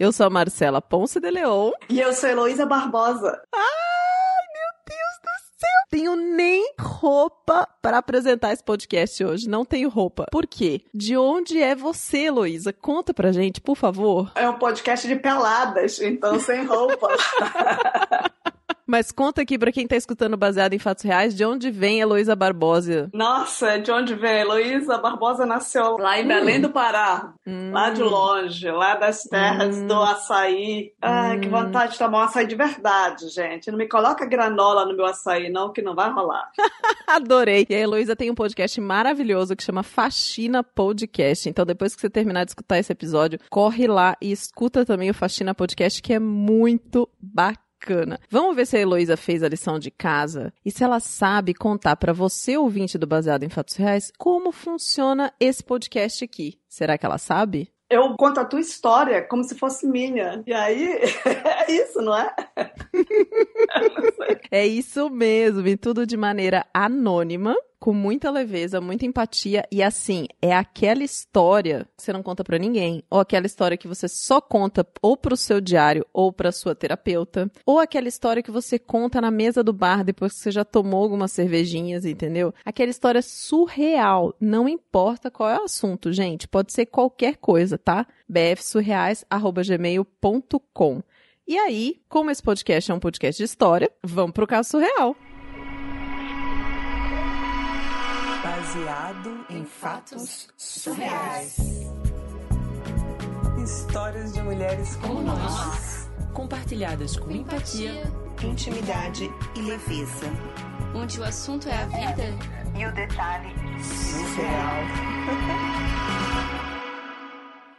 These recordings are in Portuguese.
Eu sou a Marcela Ponce de Leon. E eu sou Heloísa Barbosa. Ai, meu Deus do céu! Tenho nem roupa para apresentar esse podcast hoje. Não tenho roupa. Por quê? De onde é você, Heloísa? Conta pra gente, por favor. É um podcast de peladas, então sem roupa. Mas conta aqui pra quem tá escutando baseado em fatos reais, de onde vem Heloísa Barbosa? Nossa, de onde vem? Heloísa Barbosa nasceu lá em Belém Hum. do Pará, lá de longe, lá das terras Hum. do açaí. Ai, que Hum. vontade de tomar um açaí de verdade, gente. Não me coloca granola no meu açaí, não, que não vai rolar. Adorei. E a Heloísa tem um podcast maravilhoso que chama Faxina Podcast. Então, depois que você terminar de escutar esse episódio, corre lá e escuta também o Faxina Podcast, que é muito bacana. Vamos ver se a Heloísa fez a lição de casa e se ela sabe contar para você, ouvinte do Baseado em Fatos Reais, como funciona esse podcast aqui. Será que ela sabe? Eu conto a tua história como se fosse minha. E aí, é isso, não é? É isso mesmo, e tudo de maneira anônima, com muita leveza, muita empatia e assim, é aquela história que você não conta pra ninguém, ou aquela história que você só conta ou pro seu diário ou pra sua terapeuta, ou aquela história que você conta na mesa do bar depois que você já tomou algumas cervejinhas, entendeu? Aquela história surreal, não importa qual é o assunto, gente, pode ser qualquer coisa, tá? bfsurreais@gmail.com. E aí, como esse podcast é um podcast de história, vamos pro caso surreal. Baseado em fatos surreais. Histórias de mulheres como nós. compartilhadas com empatia, Intimidade e leveza. onde o assunto é a vida. E o detalhe surreal.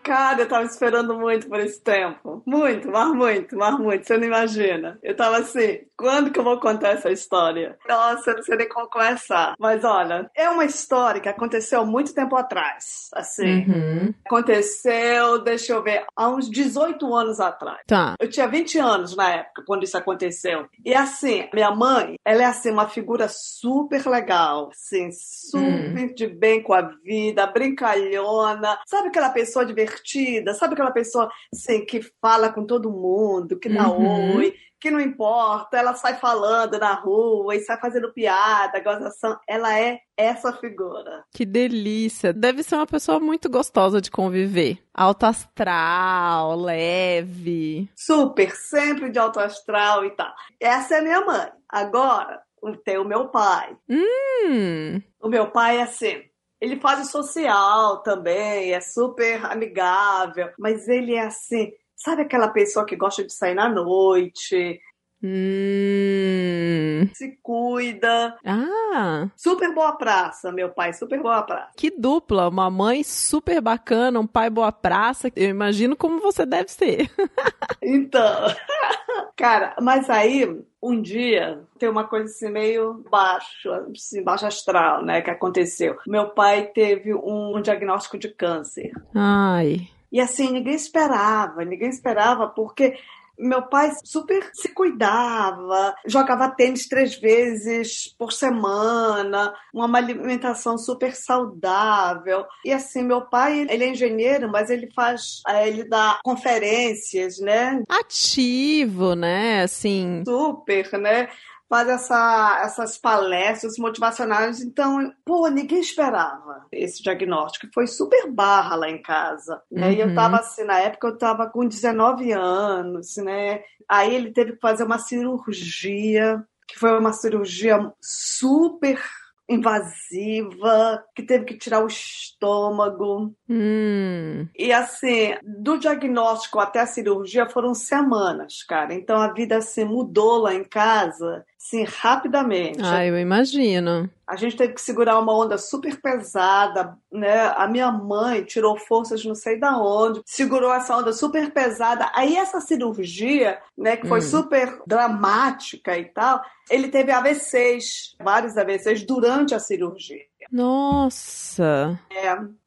Cara, eu tava esperando muito por esse tempo. Muito, mas muito, mas muito. Você não imagina. Eu tava assim, quando que eu vou contar essa história? Nossa, eu não sei nem como começar. Mas olha, é uma história que aconteceu muito tempo atrás. Assim, Uhum. aconteceu, deixa eu ver, há uns 18 anos atrás. Tá. Eu tinha 20 anos na época, quando isso aconteceu. E assim, minha mãe, ela é assim, uma figura super legal, assim, super de bem com a vida, brincalhona. Sabe aquela pessoa divertida? Sabe aquela pessoa, assim, que fala com todo mundo, que dá Uhum. oi, que não importa, ela sai falando na rua e sai fazendo piada, gozação. Ela é essa figura. Que delícia. Deve ser uma pessoa muito gostosa de conviver. Alto astral, leve. Super, sempre de alto astral e tal. Essa é a minha mãe. Agora, tem o meu pai. Hum. O meu pai é assim. Ele faz o social também, é super amigável, mas ele é assim, sabe aquela pessoa que gosta de sair na noite, Hum. se cuida, Ah, super boa praça, meu pai, super boa praça. que dupla. Uma mãe super bacana, um pai boa praça. Eu imagino como você deve ser. Então, cara, mas aí um dia tem uma coisa assim meio baixo, assim, baixo astral, né, que aconteceu. Meu pai teve um diagnóstico de câncer. Ai. E assim, ninguém esperava, ninguém esperava, porque meu pai super se cuidava, jogava tênis três vezes por semana, uma alimentação super saudável. E assim, meu pai, ele é engenheiro, mas ele faz, eh, ele dá conferências, né? Ativo, né? Assim. Super, né? Faz essa, essas palestras motivacionais. Então, pô, ninguém esperava esse diagnóstico. Foi super barra lá em casa. Né? E eu Uhum. tava assim, na época eu tava com 19 anos, né? Aí ele teve que fazer uma cirurgia, que foi uma cirurgia super invasiva, que teve que tirar o estômago. Hum. E assim, do diagnóstico até a cirurgia foram semanas, cara. Então a vida assim mudou lá em casa, assim, rapidamente. Ah, eu imagino. A gente teve que segurar uma onda super pesada, né? A minha mãe tirou forças não sei da onde, segurou essa onda super pesada. Aí essa cirurgia, né, que foi Hum. super dramática e tal, ele teve AVCs, vários AVCs durante a cirurgia. Nossa.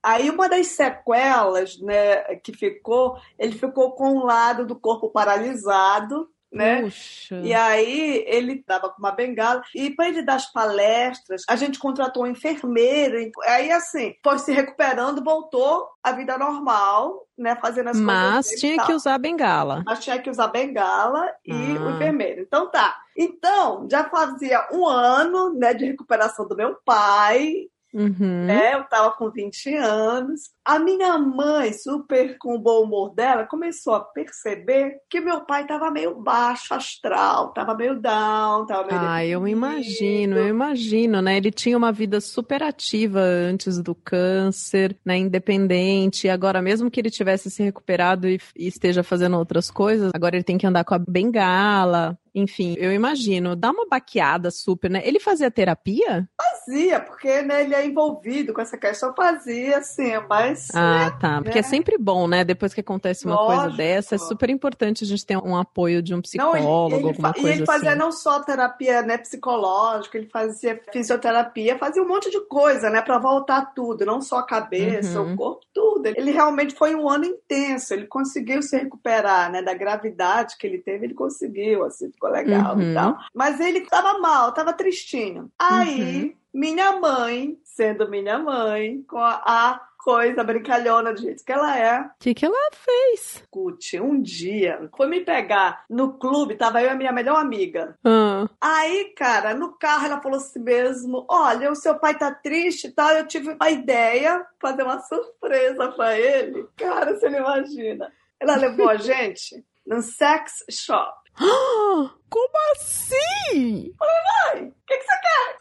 Aí uma das sequelas, né, que ficou, ele ficou com um lado do corpo paralisado, né? Puxa. E aí ele tava com uma bengala e para ele dar as palestras, a gente contratou um enfermeiro. Aí assim, foi se recuperando, voltou à vida normal, né, fazendo as Mas coisas tinha que usar a bengala. Mas tinha que usar bengala e Ah. o enfermeiro. Então tá. Então, já fazia um ano, né, de recuperação do meu pai, Uhum. né? Eu tava com 20 anos. A minha mãe, super com o bom humor dela, começou a perceber que meu pai tava meio baixo astral, tava meio down, tava meio Ah, eu imagino, eu imagino, né? Ele tinha uma vida super ativa antes do câncer, né? Independente. Agora, mesmo que ele tivesse se recuperado e, e esteja fazendo outras coisas, agora ele tem que andar com a bengala. Enfim, eu imagino. Dá uma baqueada super, né? Ele fazia terapia? Fazia, porque né, ele é envolvido com essa questão, fazia, assim, mas Ah, tá. Porque é né? sempre bom, né? Depois que acontece uma coisa Lógico. dessa, é super importante a gente ter um apoio de um Não, psicólogo, ele, ele, alguma coisa e ele fazia assim. não só terapia né, psicológica, ele fazia fisioterapia, fazia um monte de coisa, né, para voltar tudo, não só a cabeça, Uhum. o corpo, tudo. Ele realmente foi um ano intenso, ele conseguiu se recuperar, né, da gravidade que ele teve, ele conseguiu, assim, ficou legal Uhum. e tal. Mas ele tava mal, tava tristinho. Aí, minha mãe, sendo minha mãe, com a, a coisa brincalhona do jeito que ela é, O que, que ela fez? escute, um dia foi me pegar no clube, tava eu e a minha melhor amiga. Ah, Aí, cara, no carro ela falou assim mesmo: Olha, o seu pai tá triste e tal. Eu tive uma ideia, fazer uma surpresa pra ele. Cara, você não imagina. Ela levou a gente num sex shop. Como assim? Ai, o que, que você quer?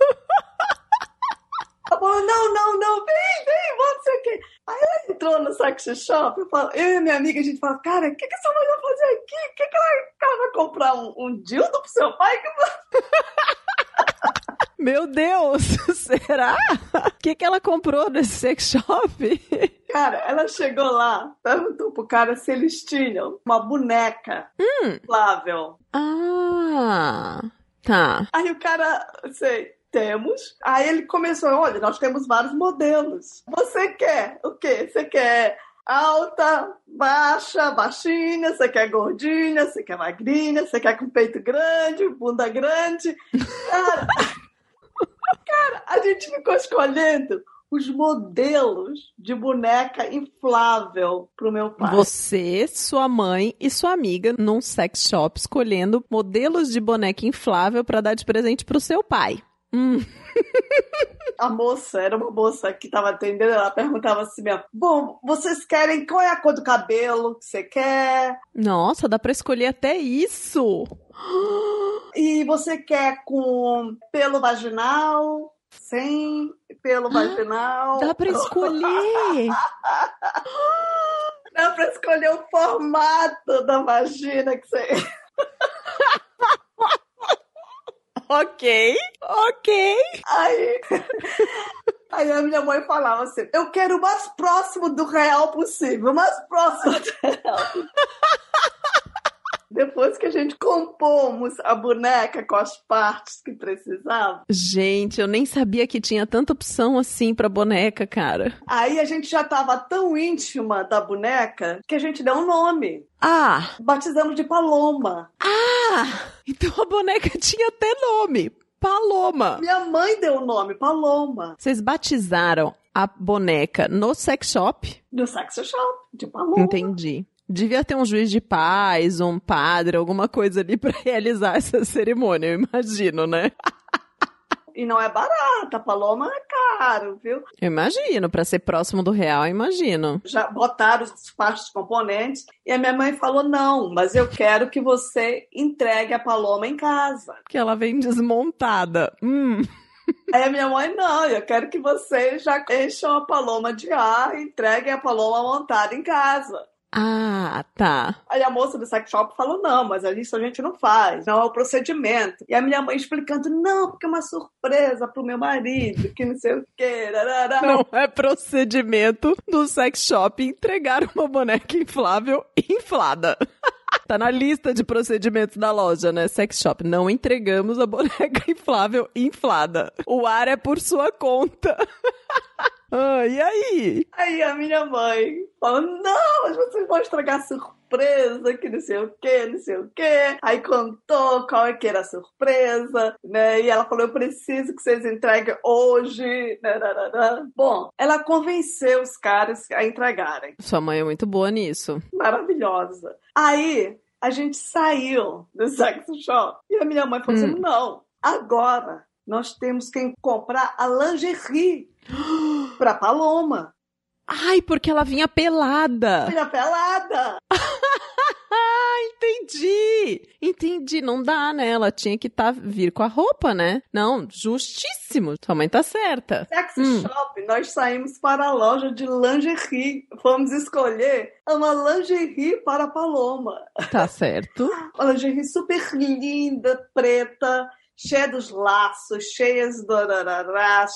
Ela falou: Não, não, não, vem, vem, vamos, não sei o quê. Aí ela entrou no sex shop. Eu, falo, eu e minha amiga, a gente fala: Cara, o que, que essa mulher vai fazer aqui? O que, que ela, ela vai comprar um, um dildo pro seu pai? Meu Deus, será? O que, que ela comprou nesse sex shop? Cara, ela chegou lá, perguntou pro cara se eles tinham uma boneca inflável. Ah, tá. Aí o cara, sei, temos. Aí ele começou, olha, nós temos vários modelos. Você quer o quê? Você quer alta, baixa, baixinha, você quer gordinha, você quer magrinha, você quer com peito grande, bunda grande. Cara, cara, a gente ficou escolhendo os modelos de boneca inflável pro meu pai. Você, sua mãe e sua amiga num sex shop escolhendo modelos de boneca inflável pra dar de presente pro seu pai. Hum, A moça, era uma moça que estava atendendo, ela perguntava assim mesmo, bom, vocês querem, qual é a cor do cabelo que você quer? nossa, dá pra escolher até isso. E você quer com pelo vaginal? Sem pelo vaginal? Dá pra escolher. Dá pra escolher o formato da vagina que você... ok, ok. Aí... Aí a minha mãe falava assim, eu quero o mais próximo do real possível, o mais próximo do real. Depois que a gente compomos a boneca com as partes que precisava, Gente, eu nem sabia que tinha tanta opção assim pra boneca, cara. aí a gente já estava tão íntima da boneca que a gente deu um nome. Ah, Batizamos de Paloma. ah, então a boneca tinha até nome. Paloma. Minha mãe deu o nome, Paloma, Vocês batizaram a boneca no sex shop? no sex shop, de Paloma. Entendi. Devia ter um juiz de paz, um padre, alguma coisa ali pra realizar essa cerimônia, eu imagino, né? E não é barata, Paloma é caro, viu? Eu imagino, pra ser próximo do real, eu imagino. já botaram os partes componentes e a minha mãe falou não, mas eu quero que você entregue a Paloma em casa. Porque ela vem desmontada. Hum. Aí a minha mãe não, eu quero que vocês já encham a Paloma de ar e entreguem a Paloma montada em casa. Ah, tá. Aí a moça do sex shop falou não, mas isso a gente não faz, não é o procedimento. E a minha mãe explicando não, porque é uma surpresa pro meu marido, que não sei o quê. rarará. Não é procedimento do sex shop entregar uma boneca inflável inflada. Tá na lista de procedimentos da loja, né? Sex shop. Não entregamos a boneca inflável inflada. O ar é por sua conta. Ah, e aí? Aí a minha mãe falou: não, mas vocês vão estragar a surpresa, que não sei o que, não sei o que. Aí contou qual é que era a surpresa, né? E ela falou: eu preciso que vocês entreguem hoje. Né. Bom, ela convenceu os caras a entregarem. Sua mãe é muito boa nisso. Maravilhosa. Aí a gente saiu do sex shop e a minha mãe falou assim: não, agora nós temos que comprar a lingerie pra Paloma. Ai, porque ela vinha pelada. Filha pelada. Entendi. Entendi. Não dá, né? Ela tinha que tá, vir com a roupa, né? Não, justíssimo. Sua mãe tá certa. Sex Hum. shop, nós saímos para a loja de lingerie. Fomos escolher uma lingerie para a Paloma. Tá certo. Uma lingerie super linda, preta, cheia dos laços, cheias do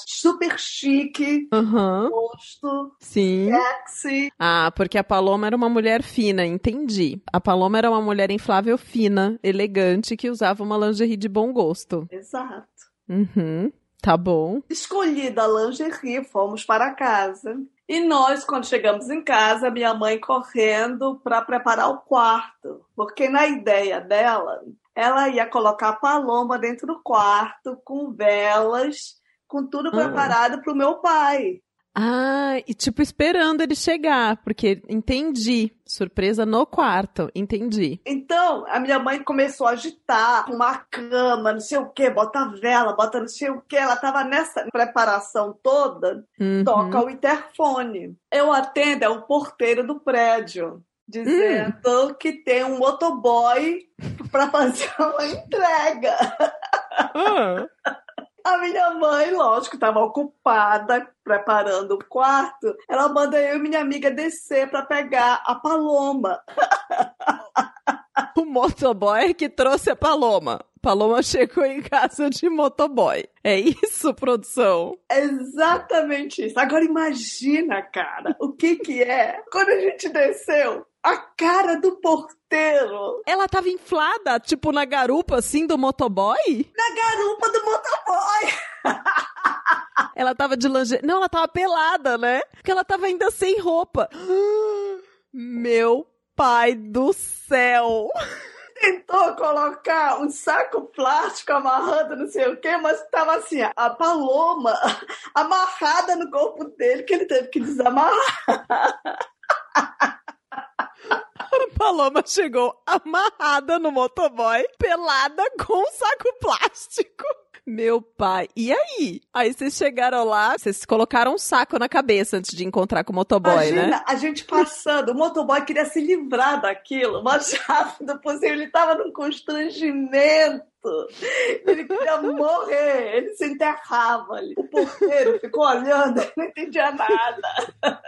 super chique, rosto, Sim. sexy. Ah, porque a Paloma era uma mulher fina, entendi. A Paloma era uma mulher inflável fina, elegante, que usava uma lingerie de bom gosto. Exato. Uhum. Tá bom. Escolhida a lingerie, fomos para casa. E nós, quando chegamos em casa, minha mãe correndo para preparar o quarto. Porque na ideia dela, ela ia colocar a paloma dentro do quarto, com velas, com tudo Ah. preparado para o meu pai. Ah, e tipo esperando ele chegar, porque entendi. Surpresa no quarto, entendi. Então, a minha mãe começou a agitar, uma cama, não sei o quê, bota vela, bota não sei o quê. Ela estava nessa preparação toda. Uhum. toca o interfone. Eu atendo, é o porteiro do prédio, dizendo que tem um motoboy para fazer uma entrega. Ah. A minha mãe, lógico, estava ocupada preparando o quarto. Ela manda eu e minha amiga descer para pegar a paloma. O motoboy que trouxe a Paloma. Paloma chegou em casa de motoboy. É isso, produção? É exatamente isso. Agora imagina, cara, o que que é quando a gente desceu. A cara do porteiro Ela tava inflada, tipo na garupa assim do motoboy? na garupa do motoboy. Ela tava de lingerie. Não, ela tava pelada, né? Porque ela tava ainda sem roupa. Meu pai do céu! tentou colocar um saco plástico amarrando não sei o quê, mas estava assim, a paloma amarrada no corpo dele, que ele teve que desamarrar. A Paloma chegou amarrada no motoboy, pelada com um saco plástico. Meu pai. E aí? Aí vocês chegaram lá, vocês colocaram um saco na cabeça antes de encontrar com o motoboy, Imagina né? a gente passando, o motoboy queria se livrar daquilo, mais rápido possível, ele estava num constrangimento. Ele queria morrer, ele se enterrava ali. O porteiro ficou olhando, não entendia nada.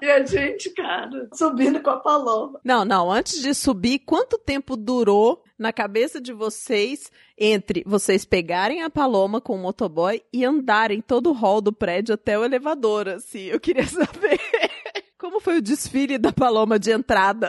E a gente, cara, subindo com a paloma. Não, não. Antes de subir, quanto tempo durou na cabeça de vocês entre vocês pegarem a paloma com o motoboy e andarem todo o hall do prédio até o elevador, assim? Eu queria saber. Como foi o desfile da paloma de entrada?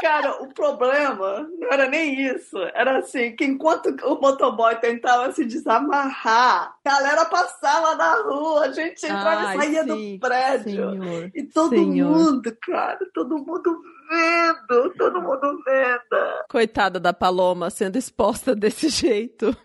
Cara, o problema não era nem isso. Era assim, que enquanto o motoboy tentava se desamarrar, a galera passava na rua, a gente entrava Ai, e saía sim, do prédio. Senhor. E todo Senhor. mundo, cara, todo mundo vendo, todo mundo vendo. Coitada da Paloma sendo exposta desse jeito.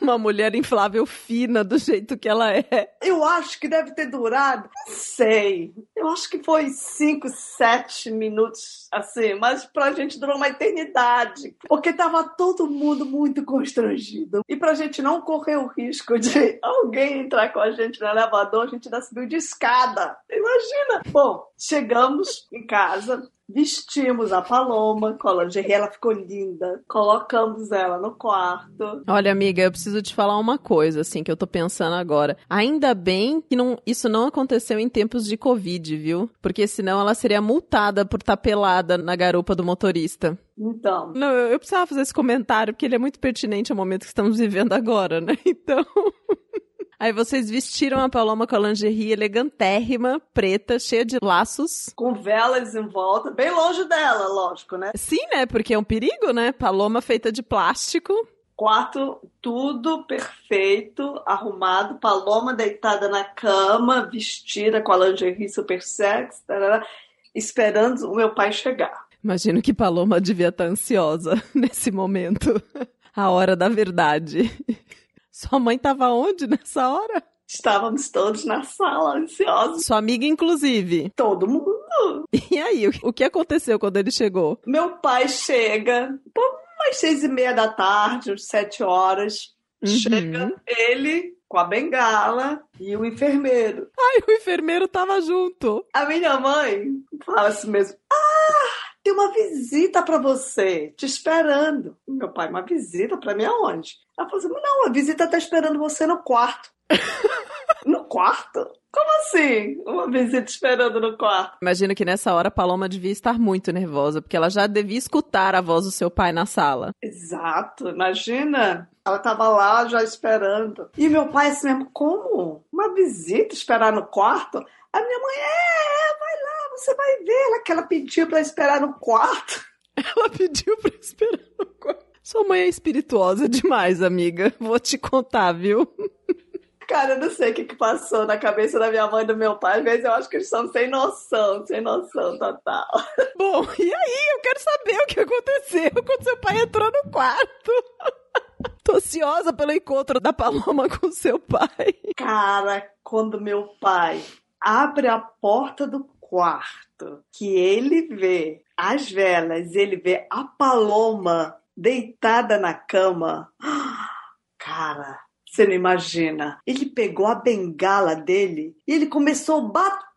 Uma mulher inflável fina do jeito que ela é. Eu acho que deve ter durado, não sei, eu acho que foi cinco, sete minutos, assim, mas pra gente durou uma eternidade, porque tava todo mundo muito constrangido. E pra gente não correr o risco de alguém entrar com a gente no elevador, a gente ainda subiu de escada. Imagina! Bom, chegamos em casa, vestimos a Paloma com a lingerie, ela ficou linda, colocamos ela no quarto. Olha, amiga, eu preciso te falar uma coisa, assim, que eu tô pensando agora. Ainda bem que não, isso não aconteceu em tempos de Covid, viu? Porque senão ela seria multada por estar pelada na garupa do motorista. Então, Não, eu, eu precisava fazer esse comentário, porque ele é muito pertinente ao momento que estamos vivendo agora, né? Então. Aí vocês vestiram a Paloma com a lingerie elegantérrima, preta, cheia de laços. com velas em volta, bem longe dela, lógico, né? Sim, né? Porque é um perigo, né? Paloma feita de plástico. Quarto, tudo perfeito, arrumado, Paloma deitada na cama, vestida com a lingerie super sexy, tarará, esperando o meu pai chegar. Imagino que Paloma devia estar ansiosa nesse momento. A hora da verdade. Sua mãe estava onde nessa hora? Estávamos todos na sala, ansiosos, Sua amiga, inclusive. todo mundo. E aí, o- que aconteceu quando ele chegou? Meu pai chega, pô, umas seis e meia da tarde, sete horas. Uhum. Chega ele com a bengala e o enfermeiro. Ai, o enfermeiro tava junto. A minha mãe fala assim mesmo: Ah, tem uma visita pra você, te esperando. Meu pai, uma visita pra mim aonde? Ela falou assim: Não, a visita tá esperando você no quarto. no quarto? Como assim? Uma visita esperando no quarto? Imagino que nessa hora a Paloma devia estar muito nervosa, porque ela já devia escutar a voz do seu pai na sala. Exato, imagina. Ela tava lá já esperando. E meu pai assim mesmo, como? Uma visita esperar no quarto? A minha mãe, é, é, você vai ver. Ela que ela pediu pra esperar no quarto. Ela pediu pra esperar no quarto. Sua mãe é espirituosa demais, amiga. Vou te contar, viu? Cara, eu não sei o que, que passou na cabeça da minha mãe e do meu pai. Vezes eu acho que eles são sem noção, sem noção total. Bom, e aí? Eu quero saber o que aconteceu quando seu pai entrou no quarto. Tô ansiosa pelo encontro da Paloma com seu pai. Cara, quando meu pai abre a porta do quarto, que ele vê as velas, ele vê a Paloma deitada na cama. Cara, você não imagina. Ele pegou a bengala dele e ele começou a bater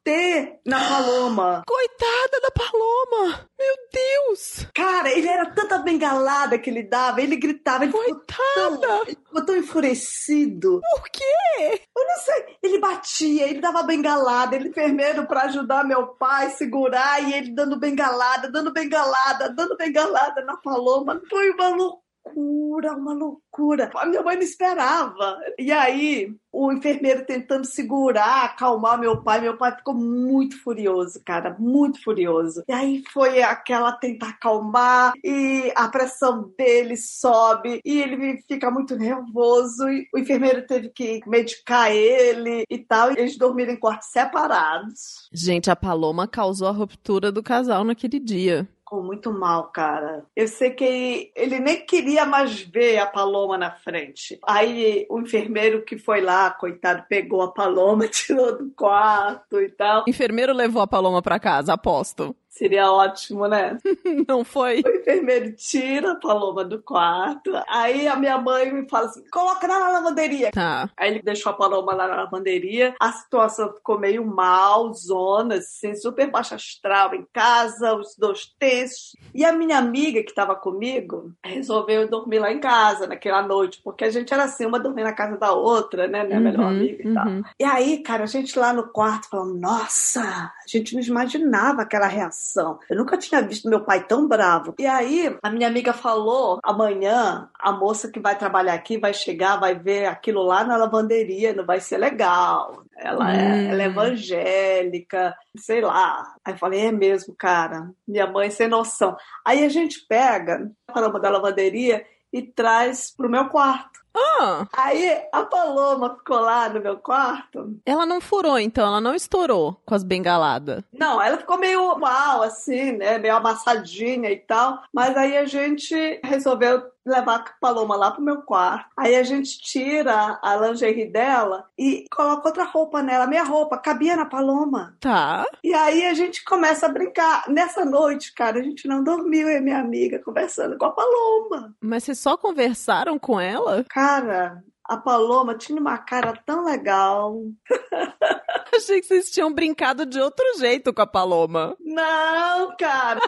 na Paloma. Coitada da Paloma! Meu Deus! Cara, ele era tanta bengalada que ele dava, ele gritava, ele ficou tão, Coitada! ele ficou tão enfurecido. Por quê? Eu não sei, ele batia, ele dava bengalada, ele enfermeiro pra ajudar meu pai, segurar, e ele dando bengalada, dando bengalada, dando bengalada na Paloma. Foi uma loucura, uma loucura. A minha mãe não esperava. E aí, o enfermeiro tentando segurar, acalmar meu pai, meu pai ficou muito furioso, cara, muito furioso. E aí foi aquela tentar acalmar, e a pressão dele sobe, e ele fica muito nervoso, e o enfermeiro teve que medicar ele e tal, e eles dormiram em quartos separados. Gente, a Paloma causou a ruptura do casal naquele dia. Ficou muito mal, cara. Eu sei que ele nem queria mais ver a Paloma na frente. Aí o enfermeiro que foi lá, coitado, pegou a Paloma, tirou do quarto e tal. O enfermeiro levou a Paloma pra casa, aposto. Seria ótimo, né? Não foi? O enfermeiro tira a Paloma do quarto. Aí a minha mãe me fala assim: coloca na lavanderia. Tá. Aí ele deixou a Paloma lá na lavanderia. A situação ficou meio mal, zona, assim, super baixa astral em casa, os dois tensos. E a minha amiga que estava comigo resolveu dormir lá em casa naquela noite, porque a gente era assim, uma dormia na casa da outra, né? Minha melhor Uhum, amiga e tal. uhum. E aí, cara, a gente lá no quarto falando, nossa, a gente não imaginava aquela reação. Eu nunca tinha visto meu pai tão bravo. E aí, a minha amiga falou, amanhã a moça que vai trabalhar aqui vai chegar, vai ver aquilo lá na lavanderia, não vai ser legal. Ela, é, Hum. ela é evangélica, sei lá. Aí eu falei, é mesmo, cara. Minha mãe sem noção. Aí a gente pega a paloma da lavanderia e traz pro meu quarto. Ah, Aí a Paloma ficou lá no meu quarto. ela não furou, então, ela não estourou com as bengaladas. Não, ela ficou meio mal, assim, né? Meio amassadinha e tal. Mas aí a gente resolveu levar a Paloma lá pro meu quarto. Aí a gente tira a lingerie dela e coloca outra roupa nela. Minha roupa cabia na Paloma. Tá. E aí a gente começa a brincar. Nessa noite, cara, a gente não dormiu, eu e minha amiga conversando com a Paloma. Mas vocês só conversaram com ela? Cara, a Paloma tinha uma cara tão legal. Achei que vocês tinham brincado de outro jeito com a Paloma. Não, cara.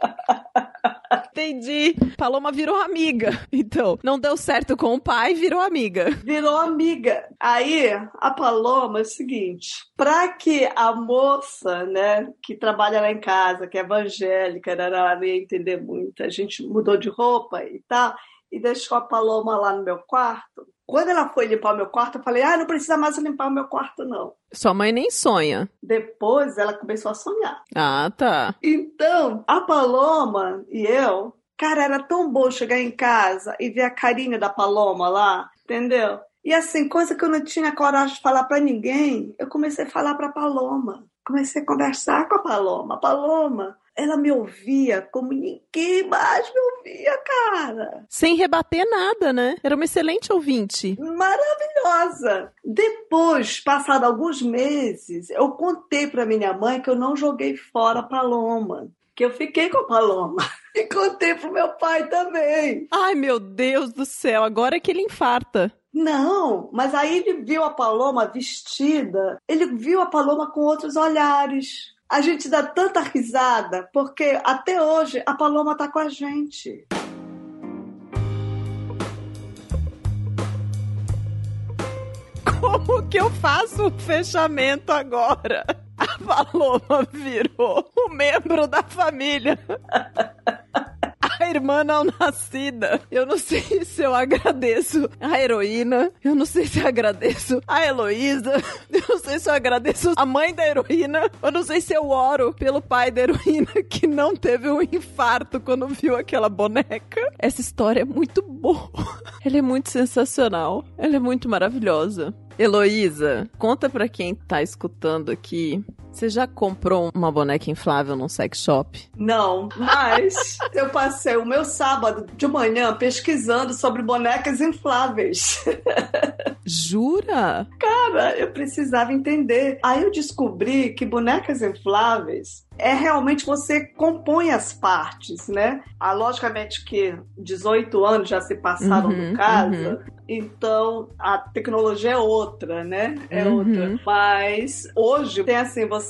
Entendi. Paloma virou amiga. Então, não deu certo com o pai, virou amiga. Virou amiga. Aí, a Paloma é o seguinte: pra que a moça, né, que trabalha lá em casa, que é evangélica, né, ela não ia entender muito, a gente mudou de roupa e tal, e deixou a Paloma lá no meu quarto. Quando ela foi limpar o meu quarto, eu falei: ah, não precisa mais limpar o meu quarto, não. Sua mãe nem sonha. Depois ela começou a sonhar. Ah, tá. Então, a Paloma e eu, Cara, era tão bom chegar em casa e ver a carinha da Paloma lá, entendeu? E assim, coisa que eu não tinha coragem de falar para ninguém, eu comecei a falar para Paloma. Comecei a conversar com a Paloma. Paloma, ela me ouvia como ninguém mais me ouvia, cara. Sem rebater nada, né? Era uma excelente ouvinte. Maravilhosa. Depois, passado alguns meses, eu contei para minha mãe que eu não joguei fora a Paloma, que eu fiquei com a Paloma. E contei pro meu pai também. Ai, meu Deus do céu, agora é que ele infarta. Não, mas aí ele viu a Paloma vestida, ele viu a Paloma com outros olhares. A gente dá tanta risada, porque até hoje a Paloma tá com a gente. Como que eu faço o fechamento agora? A Paloma virou um membro da família. A irmã não nascida. Eu não sei se eu agradeço a heroína. Eu não sei se eu agradeço a Heloísa. Sei se eu agradeço a mãe da heroína. Eu não sei se eu oro pelo pai da heroína que não teve um infarto quando viu aquela boneca. Essa história é muito boa. Ela é muito sensacional. Ela é muito maravilhosa. Heloísa, conta pra quem tá escutando aqui. Você já comprou uma boneca inflável num sex shop? Não, mas eu passei o meu sábado de manhã pesquisando sobre bonecas infláveis. Jura? Cara, eu precisava entender. Aí eu descobri que bonecas infláveis é realmente você compõe as partes, né? Ah, logicamente que 18 anos já se passaram Uhum, do casa, então a tecnologia é outra, né? É Uhum. outra. Mas hoje tem assim, você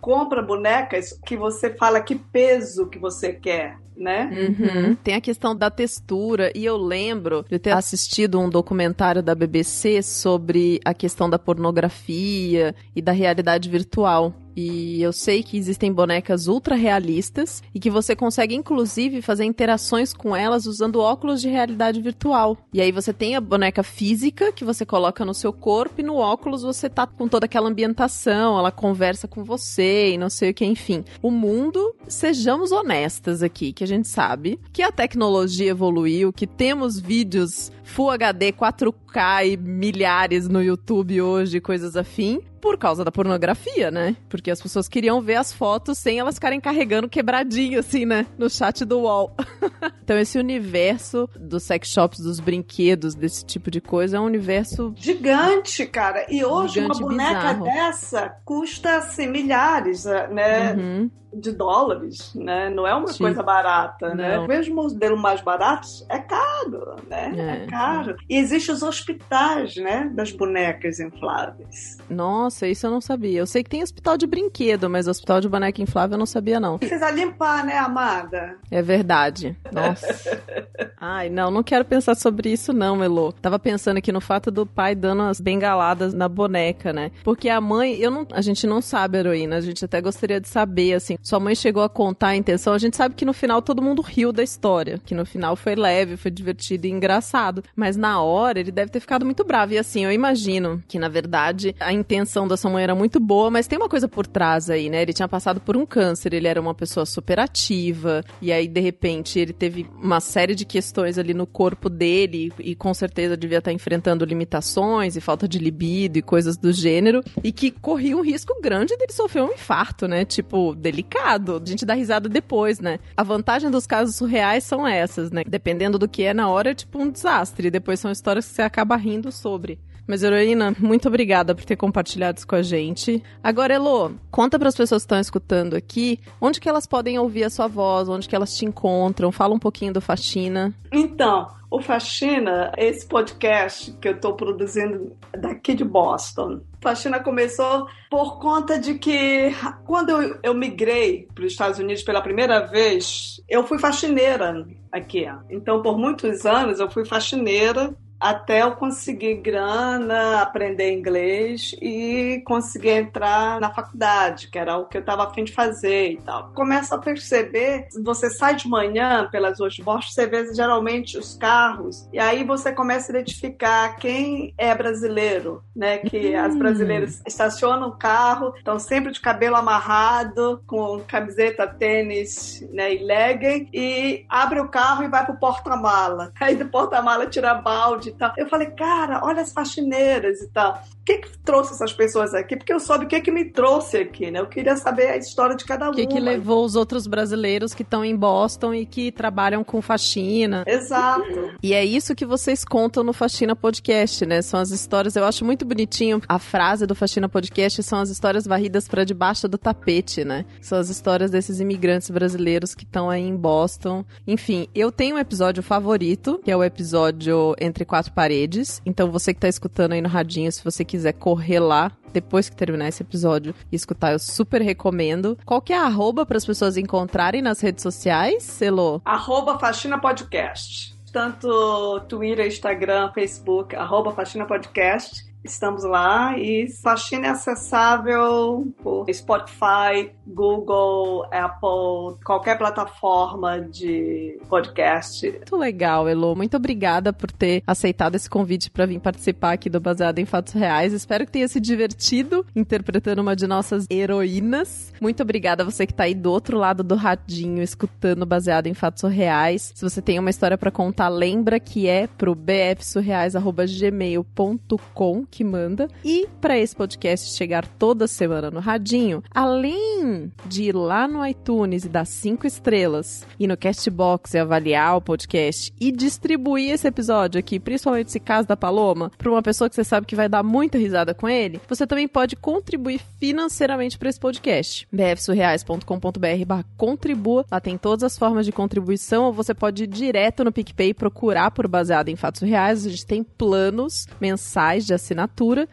compra bonecas que você fala que peso que você quer. Né? Uhum. Tem a questão da textura, e eu lembro de ter assistido um documentário da BBC sobre a questão da pornografia e da realidade virtual. E eu sei que existem bonecas ultra realistas e que você consegue, inclusive, fazer interações com elas usando óculos de realidade virtual. E aí você tem a boneca física que você coloca no seu corpo e no óculos você tá com toda aquela ambientação, ela conversa com você e não sei o que, enfim. O mundo, sejamos honestas aqui, que a gente sabe que a tecnologia evoluiu, que temos vídeos Full HD 4K e milhares no YouTube hoje, coisas afim, por causa da pornografia, né? Porque as pessoas queriam ver as fotos sem elas ficarem carregando quebradinho, assim, né? No chat do UOL. então, esse universo dos sex shops, dos brinquedos, desse tipo de coisa, é um universo Gigante, cara. E hoje Gigante, uma boneca bizarro. dessa custa assim, milhares, né? Uhum. De dólares, né? Não é uma Sim. coisa barata, né? Não. Mesmo o modelo mais barato é caro, né? É, É. caro. E existem os hospitais, né? Das bonecas infláveis. Nossa, isso eu não sabia. Eu sei que tem hospital de brinquedo, mas hospital de boneca inflável eu não sabia, não. Precisa limpar, né, amada? É verdade. Nossa. Ai, não, não quero pensar sobre isso não, Elo. Tava pensando aqui no fato do pai dando as bengaladas na boneca, né? Porque a mãe, eu não, a gente não sabe, heroína, a gente até gostaria de saber, assim, sua mãe chegou a contar a intenção, a gente sabe que no final todo mundo riu da história, que no final foi leve, foi divertido e engraçado, mas na hora ele deve ter ficado muito bravo. E assim, eu imagino que na verdade a intenção da sua mãe era muito boa, mas tem uma coisa por trás aí, né? Ele tinha passado por um câncer, ele era uma pessoa super ativa, e aí de repente ele teve uma série de questões ali no corpo dele, e com certeza devia estar enfrentando limitações e falta de libido e coisas do gênero, e que corria um risco grande dele sofrer um infarto, né? Tipo, delicado. A gente dá risada depois, né? A vantagem dos casos surreais são essas, né? Dependendo do que é na hora, é tipo um desastre. Depois são histórias que você acaba rindo sobre. Mas, Heroína, muito obrigada por ter compartilhado isso com a gente. Agora, Elo, conta para as pessoas que estão escutando aqui onde que elas podem ouvir a sua voz, onde que elas te encontram. Fala um pouquinho do Faxina. Então, o Faxina, esse podcast que eu estou produzindo daqui de Boston. Faxina começou por conta de que quando eu, eu migrei para os Estados Unidos pela primeira vez, eu fui faxineira aqui. Então, por muitos anos, eu fui faxineira até eu conseguir grana, aprender inglês e conseguir entrar na faculdade, que era o que eu estava afim de fazer e tal. Começa a perceber, você sai de manhã pelas ruas de Boston, você vê geralmente os carros, e aí você começa a identificar quem é brasileiro, né? Que Hum. as brasileiras estacionam o carro, estão sempre de cabelo amarrado, com camiseta, tênis né, e legging, e abre o carro e vai pro porta-mala. Aí do porta-mala tira balde tal. Eu falei, cara, olha as faxineiras e tal. O que que trouxe essas pessoas aqui? Porque eu soube o que que me trouxe aqui, né? Eu queria saber a história de cada O uma. que, que levou os outros brasileiros que estão em Boston e que trabalham com faxina? Exato. E é isso que vocês contam no Faxina Podcast, né? São as histórias. Eu acho muito bonitinho a frase do Faxina Podcast: são as histórias varridas para debaixo do tapete, né? São as histórias desses imigrantes brasileiros que estão aí em Boston. Enfim, eu tenho um episódio favorito, que é o episódio Entre Quatro Paredes. Então, você que tá escutando aí no radinho, se você quiser correr lá, depois que terminar esse episódio e escutar, eu super recomendo. Qual que é a arroba para as pessoas encontrarem nas redes sociais, Celo? Arroba Faxina Podcast. Tanto Twitter, Instagram, Facebook, arroba Faxina Podcast. Estamos lá e Faxina é acessável por Spotify, Google, Apple, qualquer plataforma de podcast. Muito legal, Elo. Muito obrigada por ter aceitado esse convite para vir participar aqui do Baseado em Fatos Reais. Espero que tenha se divertido interpretando uma de nossas heroínas. Muito obrigada a você que tá aí do outro lado do radinho, escutando Baseado em Fatos Reais. Se você tem uma história para contar, lembra que é pro bfsurreais@gmail.com que manda. E para esse podcast chegar toda semana no radinho, além de ir lá no iTunes e dar cinco estrelas e no Castbox e avaliar o podcast e distribuir esse episódio aqui, principalmente esse caso da Paloma, para uma pessoa que você sabe que vai dar muita risada com ele, você também pode contribuir financeiramente para esse podcast. bfsurreais.com.br barra contribua, lá tem todas as formas de contribuição, ou você pode ir direto no PicPay e procurar por baseado em fatos reais. A gente tem planos mensais de assinatura.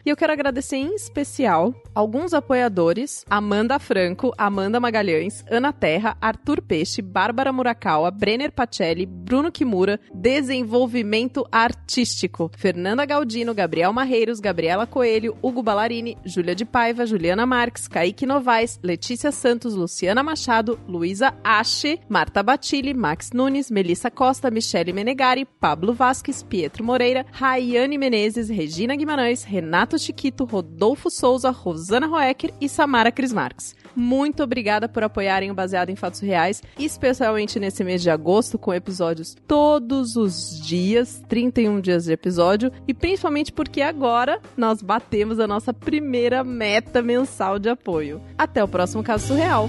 E eu quero agradecer em especial alguns apoiadores: Amanda Franco, Amanda Magalhães, Ana Terra, Arthur Peixe, Bárbara Murakawa, Brenner Pacelli, Bruno Kimura, Desenvolvimento Artístico, Fernanda Galdino, Gabriel Marreiros, Gabriela Coelho, Hugo Ballarini, Júlia de Paiva, Juliana Marques, Kaique Novaes, Letícia Santos, Luciana Machado, Luísa Ache, Marta Batilli, Max Nunes, Melissa Costa, Michele Menegari, Pablo Vasques, Pietro Moreira, Rayane Menezes, Regina Guimarães, Renato Chiquito, Rodolfo Souza, Rosana Roecker e Samara Cris Marques. Muito obrigada por apoiarem o Baseado em Fatos Reais, especialmente nesse mês de agosto, com episódios todos os dias, 31 dias de episódio, e principalmente porque agora nós batemos a nossa primeira meta mensal de apoio. Até o próximo caso surreal.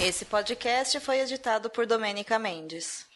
Esse podcast foi editado por Domênica Mendes.